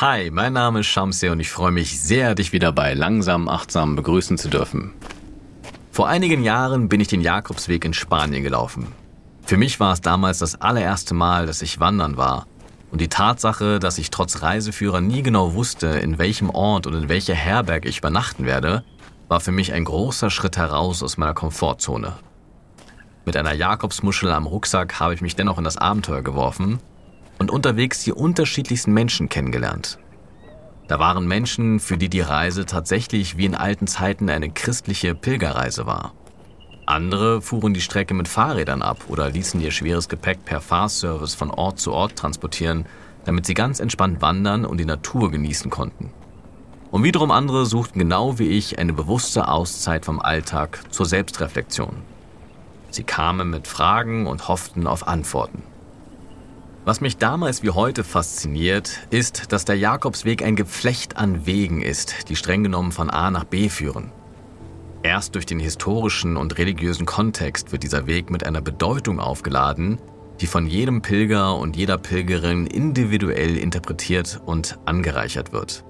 Hi, mein Name ist Shamsi und ich freue mich sehr, dich wieder bei Langsam Achtsam begrüßen zu dürfen. Vor einigen Jahren bin ich den Jakobsweg in Spanien gelaufen. Für mich war es damals das allererste Mal, dass ich wandern war. Und die Tatsache, dass ich trotz Reiseführer nie genau wusste, in welchem Ort und in welcher Herberge ich übernachten werde, war für mich ein großer Schritt heraus aus meiner Komfortzone. Mit einer Jakobsmuschel am Rucksack habe ich mich dennoch in das Abenteuer geworfen und unterwegs die unterschiedlichsten Menschen kennengelernt. Da waren Menschen, für die die Reise tatsächlich wie in alten Zeiten eine christliche Pilgerreise war. Andere fuhren die Strecke mit Fahrrädern ab oder ließen ihr schweres Gepäck per Fahrservice von Ort zu Ort transportieren, damit sie ganz entspannt wandern und die Natur genießen konnten. Und wiederum andere suchten genau wie ich eine bewusste Auszeit vom Alltag zur Selbstreflexion. Sie kamen mit Fragen und hofften auf Antworten. Was mich damals wie heute fasziniert, ist, dass der Jakobsweg ein Geflecht an Wegen ist, die streng genommen von A nach B führen. Erst durch den historischen und religiösen Kontext wird dieser Weg mit einer Bedeutung aufgeladen, die von jedem Pilger und jeder Pilgerin individuell interpretiert und angereichert wird.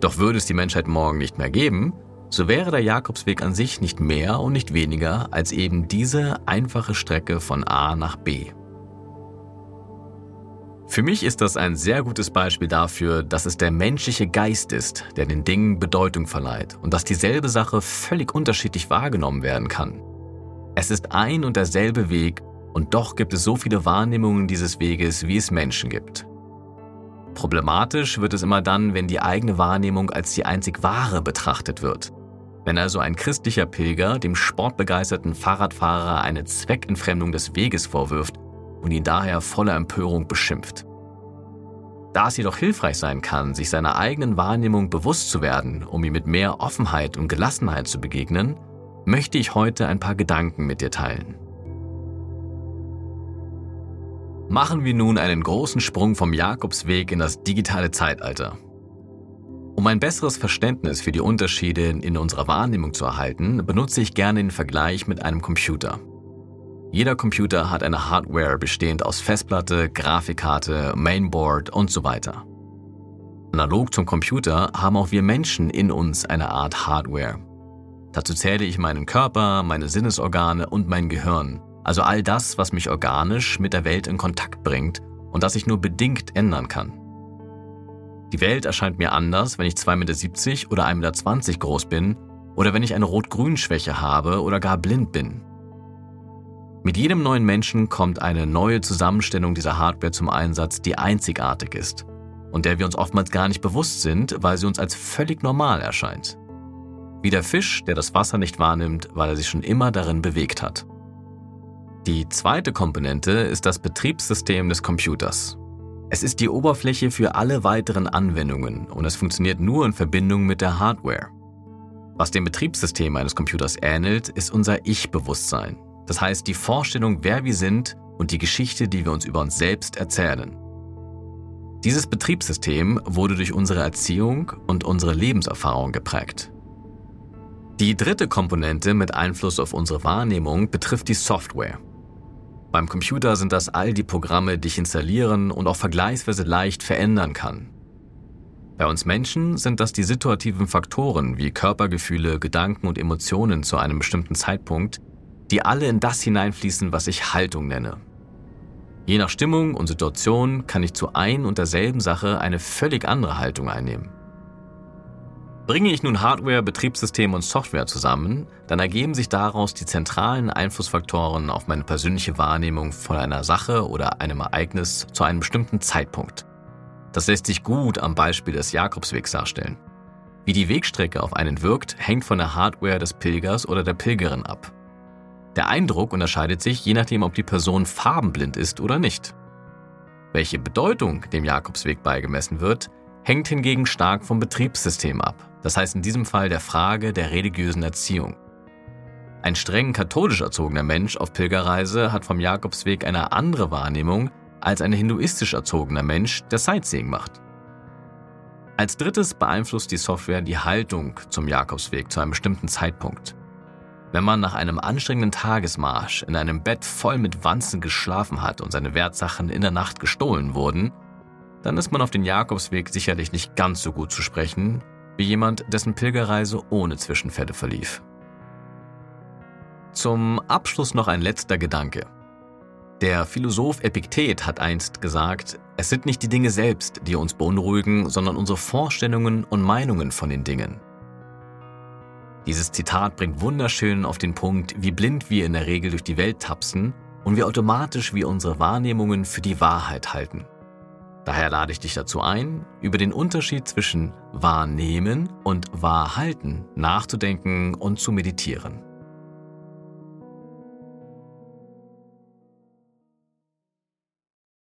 Doch würde es die Menschheit morgen nicht mehr geben, so wäre der Jakobsweg an sich nicht mehr und nicht weniger als eben diese einfache Strecke von A nach B. Für mich ist das ein sehr gutes Beispiel dafür, dass es der menschliche Geist ist, der den Dingen Bedeutung verleiht und dass dieselbe Sache völlig unterschiedlich wahrgenommen werden kann. Es ist ein und derselbe Weg und doch gibt es so viele Wahrnehmungen dieses Weges, wie es Menschen gibt. Problematisch wird es immer dann, wenn die eigene Wahrnehmung als die einzig wahre betrachtet wird. Wenn also ein christlicher Pilger dem sportbegeisterten Fahrradfahrer eine Zweckentfremdung des Weges vorwirft und ihn daher voller Empörung beschimpft. Da es jedoch hilfreich sein kann, sich seiner eigenen Wahrnehmung bewusst zu werden, um ihm mit mehr Offenheit und Gelassenheit zu begegnen, möchte ich heute ein paar Gedanken mit dir teilen. Machen wir nun einen großen Sprung vom Jakobsweg in das digitale Zeitalter. Um ein besseres Verständnis für die Unterschiede in unserer Wahrnehmung zu erhalten, benutze ich gerne den Vergleich mit einem Computer. Jeder Computer hat eine Hardware bestehend aus Festplatte, Grafikkarte, Mainboard und so weiter. Analog zum Computer haben auch wir Menschen in uns eine Art Hardware. Dazu zähle ich meinen Körper, meine Sinnesorgane und mein Gehirn, also all das, was mich organisch mit der Welt in Kontakt bringt und das ich nur bedingt ändern kann. Die Welt erscheint mir anders, wenn ich 2,70 Meter oder 1,20 Meter groß bin oder wenn ich eine Rot-Grün-Schwäche habe oder gar blind bin. Mit jedem neuen Menschen kommt eine neue Zusammenstellung dieser Hardware zum Einsatz, die einzigartig ist und der wir uns oftmals gar nicht bewusst sind, weil sie uns als völlig normal erscheint. Wie der Fisch, der das Wasser nicht wahrnimmt, weil er sich schon immer darin bewegt hat. Die zweite Komponente ist das Betriebssystem des Computers. Es ist die Oberfläche für alle weiteren Anwendungen und es funktioniert nur in Verbindung mit der Hardware. Was dem Betriebssystem eines Computers ähnelt, ist unser Ich-Bewusstsein, das heißt die Vorstellung, wer wir sind und die Geschichte, die wir uns über uns selbst erzählen. Dieses Betriebssystem wurde durch unsere Erziehung und unsere Lebenserfahrung geprägt. Die dritte Komponente mit Einfluss auf unsere Wahrnehmung betrifft die Software. Beim Computer sind das all die Programme, die ich installieren und auch vergleichsweise leicht verändern kann. Bei uns Menschen sind das die situativen Faktoren wie Körpergefühle, Gedanken und Emotionen zu einem bestimmten Zeitpunkt, die alle in das hineinfließen, was ich Haltung nenne. Je nach Stimmung und Situation kann ich zu ein und derselben Sache eine völlig andere Haltung einnehmen. Bringe ich nun Hardware, Betriebssystem und Software zusammen, dann ergeben sich daraus die zentralen Einflussfaktoren auf meine persönliche Wahrnehmung von einer Sache oder einem Ereignis zu einem bestimmten Zeitpunkt. Das lässt sich gut am Beispiel des Jakobswegs darstellen. Wie die Wegstrecke auf einen wirkt, hängt von der Hardware des Pilgers oder der Pilgerin ab. Der Eindruck unterscheidet sich je nachdem, ob die Person farbenblind ist oder nicht. Welche Bedeutung dem Jakobsweg beigemessen wird, hängt hingegen stark vom Betriebssystem ab, das heißt in diesem Fall der Frage der religiösen Erziehung. Ein streng katholisch erzogener Mensch auf Pilgerreise hat vom Jakobsweg eine andere Wahrnehmung als ein hinduistisch erzogener Mensch, der Sightseeing macht. Als drittes beeinflusst die Software die Haltung zum Jakobsweg zu einem bestimmten Zeitpunkt. Wenn man nach einem anstrengenden Tagesmarsch in einem Bett voll mit Wanzen geschlafen hat und seine Wertsachen in der Nacht gestohlen wurden, dann ist man auf den Jakobsweg sicherlich nicht ganz so gut zu sprechen wie jemand, dessen Pilgerreise ohne Zwischenfälle verlief. Zum Abschluss noch ein letzter Gedanke. Der Philosoph Epiktet hat einst gesagt, es sind nicht die Dinge selbst, die uns beunruhigen, sondern unsere Vorstellungen und Meinungen von den Dingen. Dieses Zitat bringt wunderschön auf den Punkt, wie blind wir in der Regel durch die Welt tapsen und wie automatisch wir unsere Wahrnehmungen für die Wahrheit halten. Daher lade ich dich dazu ein, über den Unterschied zwischen wahrnehmen und wahrhalten nachzudenken und zu meditieren.